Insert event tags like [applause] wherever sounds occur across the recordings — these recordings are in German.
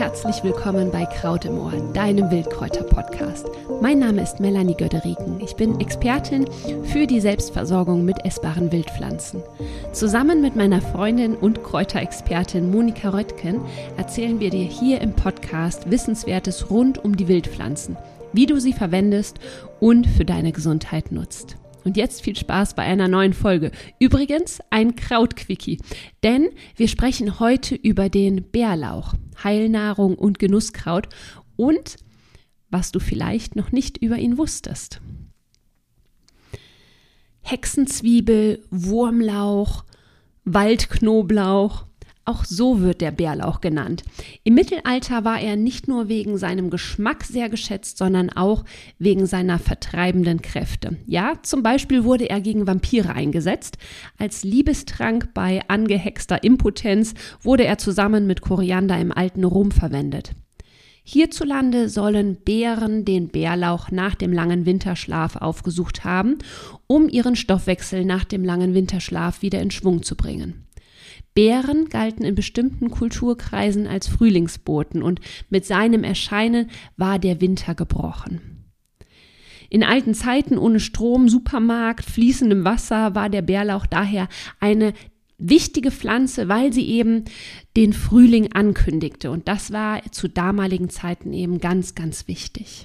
herzlich willkommen bei Kraut im Ohr, deinem Wildkräuter-Podcast. Mein Name ist Melanie Göderiken. Ich bin Expertin für die Selbstversorgung mit essbaren Wildpflanzen. Zusammen mit meiner Freundin und Kräuterexpertin Monika Röttgen erzählen wir dir hier im Podcast Wissenswertes rund um die Wildpflanzen, wie du sie verwendest und für deine Gesundheit nutzt. Und jetzt viel Spaß bei einer neuen Folge. Übrigens ein Krautquickie, denn wir sprechen heute über den Bärlauch, Heilnahrung und Genusskraut und was du vielleicht noch nicht über ihn wusstest. Hexenzwiebel, Wurmlauch, Waldknoblauch, auch so wird der Bärlauch genannt. Im Mittelalter war er nicht nur wegen seinem Geschmack sehr geschätzt, sondern auch wegen seiner vertreibenden Kräfte. Ja, zum Beispiel wurde er gegen Vampire eingesetzt. Als Liebestrank bei angehexter Impotenz wurde er zusammen mit Koriander im alten Rom verwendet. Hierzulande sollen Bären den Bärlauch nach dem langen Winterschlaf aufgesucht haben, um ihren Stoffwechsel nach dem langen Winterschlaf wieder in Schwung zu bringen. Bären galten in bestimmten Kulturkreisen als Frühlingsboten und mit seinem Erscheinen war der Winter gebrochen. In alten Zeiten ohne Strom, Supermarkt, fließendem Wasser war der Bärlauch daher eine wichtige Pflanze, weil sie eben den Frühling ankündigte. Und das war zu damaligen Zeiten eben ganz, ganz wichtig.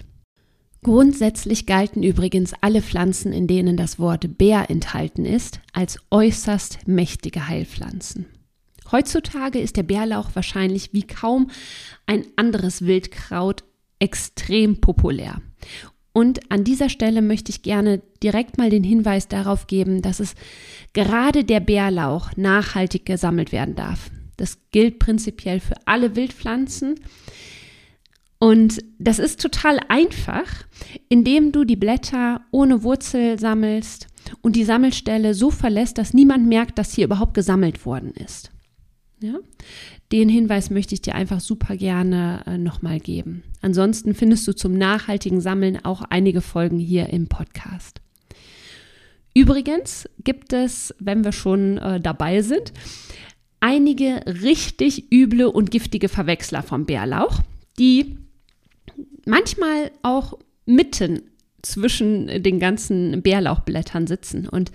Grundsätzlich galten übrigens alle Pflanzen, in denen das Wort Bär enthalten ist, als äußerst mächtige Heilpflanzen. Heutzutage ist der Bärlauch wahrscheinlich wie kaum ein anderes Wildkraut extrem populär. Und an dieser Stelle möchte ich gerne direkt mal den Hinweis darauf geben, dass es gerade der Bärlauch nachhaltig gesammelt werden darf. Das gilt prinzipiell für alle Wildpflanzen. Und das ist total einfach, indem du die Blätter ohne Wurzel sammelst und die Sammelstelle so verlässt, dass niemand merkt, dass hier überhaupt gesammelt worden ist. Ja? Den Hinweis möchte ich dir einfach super gerne äh, nochmal geben. Ansonsten findest du zum nachhaltigen Sammeln auch einige Folgen hier im Podcast. Übrigens gibt es, wenn wir schon äh, dabei sind, einige richtig üble und giftige Verwechsler vom Bärlauch, die manchmal auch mitten zwischen den ganzen Bärlauchblättern sitzen. Und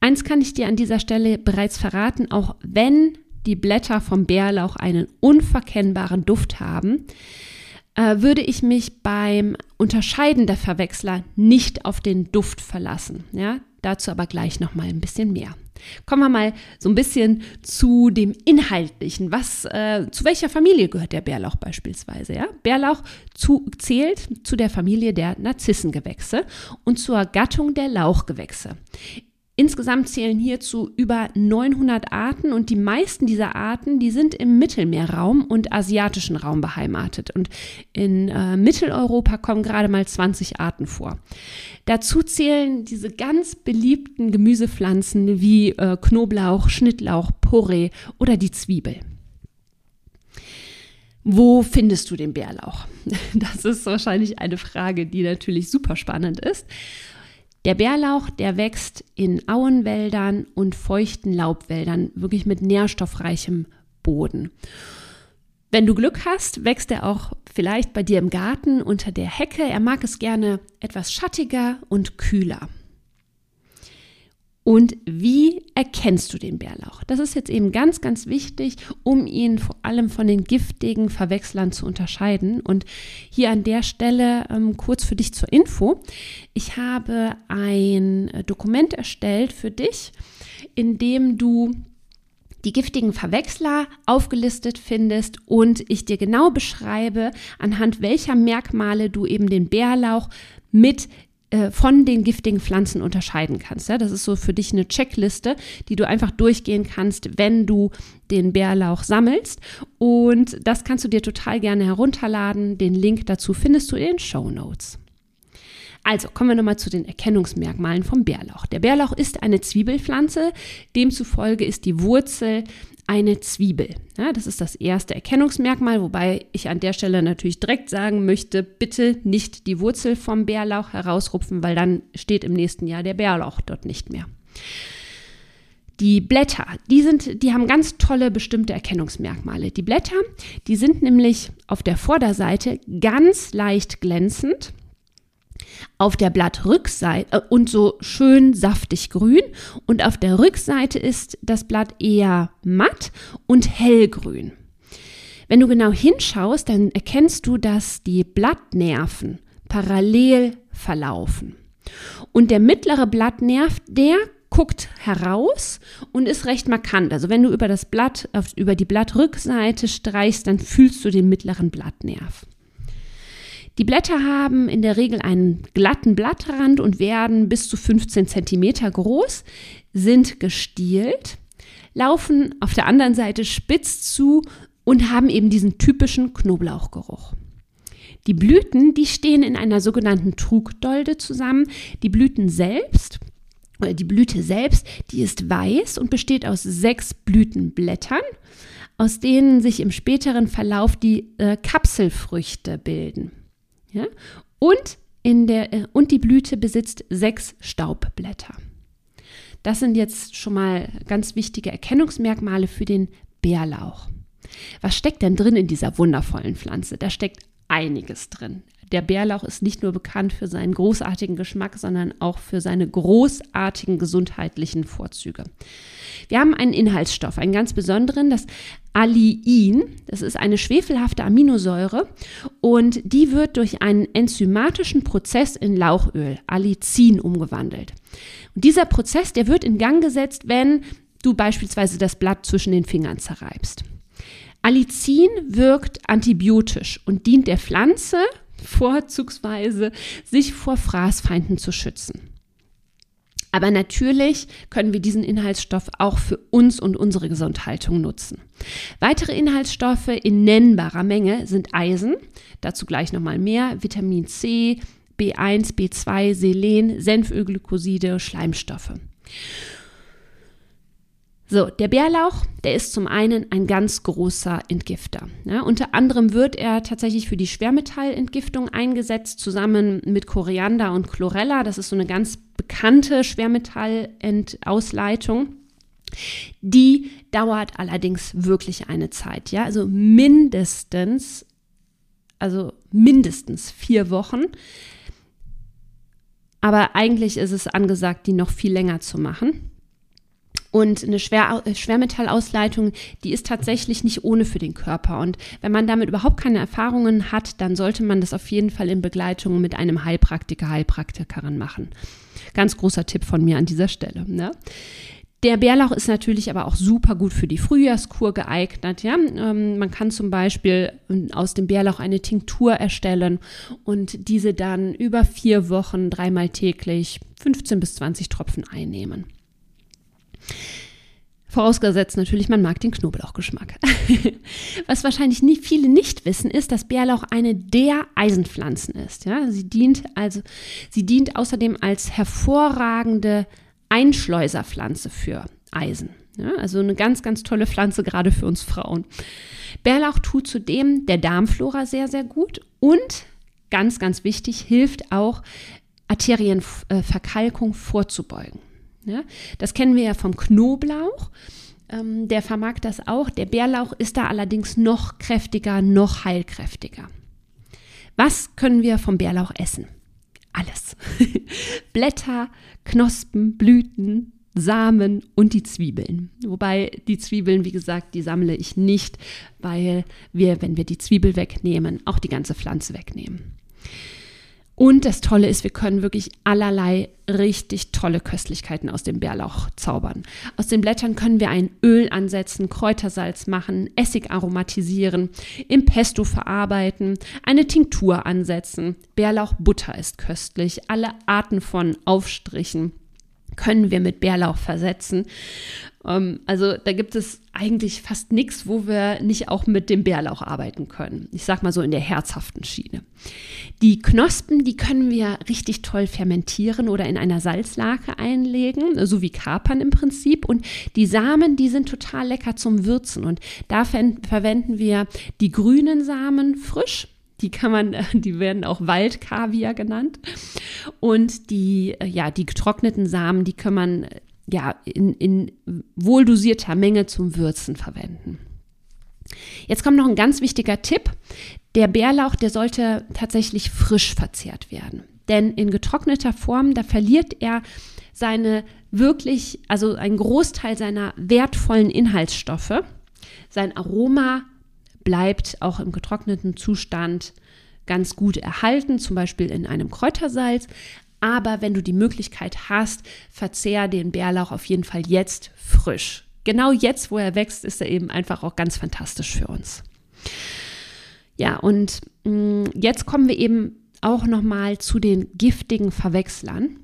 eins kann ich dir an dieser Stelle bereits verraten, auch wenn die Blätter vom Bärlauch einen unverkennbaren Duft haben, äh, würde ich mich beim Unterscheiden der Verwechsler nicht auf den Duft verlassen. Ja, dazu aber gleich noch mal ein bisschen mehr. Kommen wir mal so ein bisschen zu dem Inhaltlichen. Was, äh, zu welcher Familie gehört der Bärlauch beispielsweise? Ja? Bärlauch zu, zählt zu der Familie der Narzissengewächse und zur Gattung der Lauchgewächse. Insgesamt zählen hierzu über 900 Arten und die meisten dieser Arten, die sind im Mittelmeerraum und asiatischen Raum beheimatet. Und in äh, Mitteleuropa kommen gerade mal 20 Arten vor. Dazu zählen diese ganz beliebten Gemüsepflanzen wie äh, Knoblauch, Schnittlauch, Porree oder die Zwiebel. Wo findest du den Bärlauch? [laughs] Das ist wahrscheinlich eine Frage, die natürlich super spannend ist. Der Bärlauch, der wächst in Auenwäldern und feuchten Laubwäldern, wirklich mit nährstoffreichem Boden. Wenn du Glück hast, wächst er auch vielleicht bei dir im Garten unter der Hecke. Er mag es gerne etwas schattiger und kühler. Und wie erkennst du den Bärlauch? Das ist jetzt eben ganz, ganz wichtig, um ihn vor allem von den giftigen Verwechslern zu unterscheiden. Und hier an der Stelle ähm, kurz für dich zur Info. Ich habe ein Dokument erstellt für dich, in dem du die giftigen Verwechsler aufgelistet findest und ich dir genau beschreibe, anhand welcher Merkmale du eben den Bärlauch mit äh, von den giftigen Pflanzen unterscheiden kannst. Ja? Das ist so für dich eine Checkliste, die du einfach durchgehen kannst, wenn du den Bärlauch sammelst. Und das kannst du dir total gerne herunterladen. Den Link dazu findest du in den Show Notes. Also kommen wir nochmal zu den Erkennungsmerkmalen vom Bärlauch. Der Bärlauch ist eine Zwiebelpflanze, demzufolge ist die Wurzel eine Zwiebel. Ja, das ist das erste Erkennungsmerkmal, wobei ich an der Stelle natürlich direkt sagen möchte, bitte nicht die Wurzel vom Bärlauch herausrupfen, weil dann steht im nächsten Jahr der Bärlauch dort nicht mehr. Die Blätter, die sind, die haben ganz tolle bestimmte Erkennungsmerkmale. Die Blätter, die sind nämlich auf der Vorderseite ganz leicht glänzend, auf der Blattrückseite äh, und so schön saftig grün und auf der Rückseite ist das Blatt eher matt und hellgrün. Wenn du genau hinschaust, dann erkennst du, dass die Blattnerven parallel verlaufen. Und der mittlere Blattnerv, der guckt heraus und ist recht markant. Also wenn du über das Blatt, über die Blattrückseite streichst, dann fühlst du den mittleren Blattnerv. Die Blätter haben in der Regel einen glatten Blattrand und werden bis zu 15 cm groß, sind gestielt, laufen auf der anderen Seite spitz zu und haben eben diesen typischen Knoblauchgeruch. Die Blüten, die stehen in einer sogenannten Trugdolde zusammen. Die Blüten selbst, oder die Blüte selbst, die ist weiß und besteht aus sechs Blütenblättern, aus denen sich im späteren Verlauf die äh, Kapselfrüchte bilden. Ja? Und, in der, äh, und die Blüte besitzt sechs Staubblätter. Das sind jetzt schon mal ganz wichtige Erkennungsmerkmale für den Bärlauch. Was steckt denn drin in dieser wundervollen Pflanze? Da steckt einiges drin. Der Bärlauch ist nicht nur bekannt für seinen großartigen Geschmack, sondern auch für seine großartigen gesundheitlichen Vorzüge. Wir haben einen Inhaltsstoff, einen ganz besonderen, das Aliin. Das ist eine schwefelhafte Aminosäure und die wird durch einen enzymatischen Prozess in Lauchöl, Allicin, umgewandelt. Und dieser Prozess, der wird in Gang gesetzt, wenn du beispielsweise das Blatt zwischen den Fingern zerreibst. Allicin wirkt antibiotisch und dient der Pflanze vorzugsweise, sich vor Fraßfeinden zu schützen. Aber natürlich können wir diesen Inhaltsstoff auch für uns und unsere Gesundhaltung nutzen. Weitere Inhaltsstoffe in nennbarer Menge sind Eisen, dazu gleich nochmal mehr, Vitamin C, B1, B2, Selen, Senfölglykoside, Schleimstoffe. So, der Bärlauch, der ist zum einen ein ganz großer Entgifter. Ja, unter anderem wird er tatsächlich für die Schwermetallentgiftung eingesetzt, zusammen mit Koriander und Chlorella. Das ist so eine ganz bekannte Schwermetallausleitung. Die dauert allerdings wirklich eine Zeit, ja, also mindestens, also mindestens vier Wochen. Aber eigentlich ist es angesagt, die noch viel länger zu machen. Und eine Schwer Schwermetallausleitung, die ist tatsächlich nicht ohne für den Körper. Und wenn man damit überhaupt keine Erfahrungen hat, dann sollte man das auf jeden Fall in Begleitung mit einem Heilpraktiker, Heilpraktikerin machen. Ganz großer Tipp von mir an dieser Stelle. Ne? Der Bärlauch ist natürlich aber auch super gut für die Frühjahrskur geeignet. Ja? Ähm, man kann zum Beispiel ähm, aus dem Bärlauch eine Tinktur erstellen und diese dann über vier Wochen dreimal täglich 15 bis 20 Tropfen einnehmen. Vorausgesetzt natürlich, man mag den Knoblauchgeschmack. [laughs] Was wahrscheinlich nie, viele nicht wissen, ist, dass Bärlauch eine der Eisenpflanzen ist. Ja? Sie, dient also, sie dient außerdem als hervorragende Einschleuserpflanze für Eisen. Ja? Also eine ganz, ganz tolle Pflanze, gerade für uns Frauen. Bärlauch tut zudem der Darmflora sehr, sehr gut und ganz, ganz wichtig, hilft auch Arterienverkalkung vorzubeugen. Ja, das kennen wir ja vom Knoblauch. Ähm, der vermag das auch. Der Bärlauch ist da allerdings noch kräftiger, noch heilkräftiger. Was können wir vom Bärlauch essen? Alles. [laughs] Blätter, Knospen, Blüten, Samen und die Zwiebeln. Wobei die Zwiebeln, wie gesagt, die sammle ich nicht, weil wir, wenn wir die Zwiebel wegnehmen, auch die ganze Pflanze wegnehmen. Und das Tolle ist, wir können wirklich allerlei richtig tolle Köstlichkeiten aus dem Bärlauch zaubern. Aus den Blättern können wir ein Öl ansetzen, Kräutersalz machen, Essig aromatisieren, im Pesto verarbeiten, eine Tinktur ansetzen. Bärlauchbutter ist köstlich, alle Arten von Aufstrichen können wir mit Bärlauch versetzen. Ähm, also da gibt es eigentlich fast nichts, wo wir nicht auch mit dem Bärlauch arbeiten können. Ich sag mal so in der herzhaften Schiene. Die Knospen, die können wir richtig toll fermentieren oder in einer Salzlake einlegen, so wie Kapern im Prinzip. Und die Samen, die sind total lecker zum Würzen. Und da verwenden wir die grünen Samen frisch die kann man, [laughs] die werden auch Waldkaviar genannt. Und die, ja, die getrockneten Samen, die kann man ja, in, in wohldosierter Menge zum Würzen verwenden. Jetzt kommt noch ein ganz wichtiger Tipp. Der Bärlauch, der sollte tatsächlich frisch verzehrt werden. Denn in getrockneter Form, da verliert er seine wirklich, also einen Großteil seiner wertvollen Inhaltsstoffe. Sein Aroma bleibt auch im getrockneten Zustand ganz gut erhalten, zum Beispiel in einem Kräutersalz. Aber wenn du die Möglichkeit hast, verzehr den Bärlauch auf jeden Fall jetzt frisch. Genau jetzt, wo er wächst, ist er eben einfach auch ganz fantastisch für uns. Ja, und mm, jetzt kommen wir eben auch noch mal zu den giftigen Verwechslern.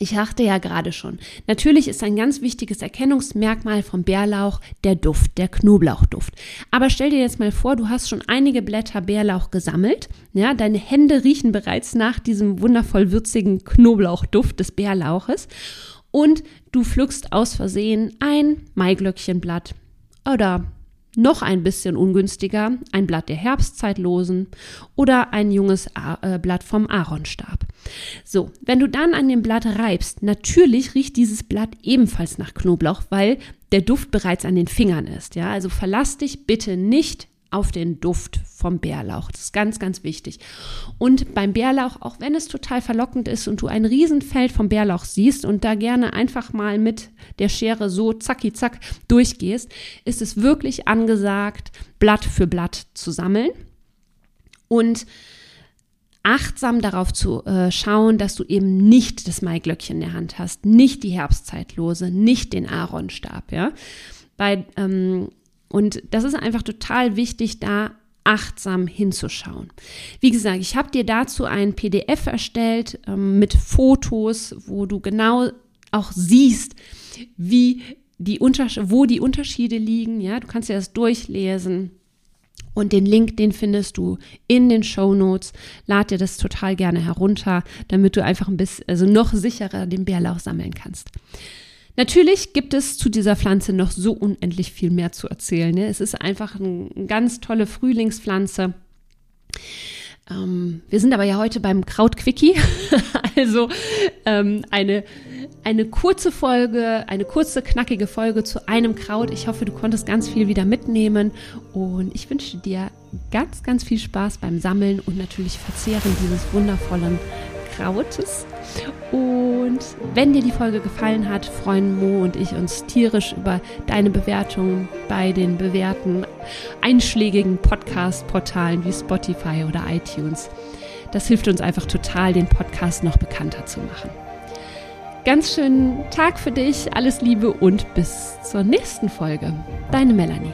Ich dachte ja gerade schon, natürlich ist ein ganz wichtiges Erkennungsmerkmal vom Bärlauch der Duft, der Knoblauchduft. Aber stell dir jetzt mal vor, du hast schon einige Blätter Bärlauch gesammelt. Ja, deine Hände riechen bereits nach diesem wundervoll würzigen Knoblauchduft des Bärlauches. Und du pflückst aus Versehen ein Maiglöckchenblatt oder noch ein bisschen ungünstiger ein Blatt der Herbstzeitlosen oder ein junges äh, Blatt vom Aaronstab. So, wenn du dann an dem Blatt reibst, natürlich riecht dieses Blatt ebenfalls nach Knoblauch, weil der Duft bereits an den Fingern ist. Ja, also verlass dich bitte nicht auf den Duft vom Bärlauch. Das ist ganz, ganz wichtig. Und beim Bärlauch, auch wenn es total verlockend ist und du ein Riesenfeld vom Bärlauch siehst und da gerne einfach mal mit der Schere so zacki zack durchgehst, ist es wirklich angesagt, Blatt für Blatt zu sammeln und achtsam darauf zu äh, schauen, dass du eben nicht das Maiglöckchen in der Hand hast, nicht die Herbstzeitlose, nicht den Aaronstab, ja. Bei ähm, und das ist einfach total wichtig, da achtsam hinzuschauen. Wie gesagt, ich habe dir dazu ein PDF erstellt ähm, mit Fotos, wo du genau auch siehst, wie die wo die Unterschiede liegen. Ja, du kannst dir das durchlesen. Und den Link, den findest du in den Show Notes. Lad dir das total gerne herunter, damit du einfach ein bisschen, also noch sicherer den Bärlauch sammeln kannst. Natürlich gibt es zu dieser Pflanze noch so unendlich viel mehr zu erzählen. Ne? Es ist einfach eine ganz tolle Frühlingspflanze. Ähm, wir sind aber ja heute beim Krautquickie, [laughs] also ähm, eine, eine kurze Folge, eine kurze, knackige Folge zu einem Kraut. Ich hoffe, du konntest ganz viel wieder mitnehmen und ich wünsche dir ganz, ganz viel Spaß beim Sammeln und natürlich Verzehren dieses wundervollen Krautes. Und wenn dir die Folge gefallen hat, freuen Mo und ich uns tierisch über deine Bewertung bei den bewährten einschlägigen Podcast-Portalen wie Spotify oder iTunes. Das hilft uns einfach total, den Podcast noch bekannter zu machen. Ganz schönen Tag für dich, alles Liebe und bis zur nächsten Folge. Deine Melanie.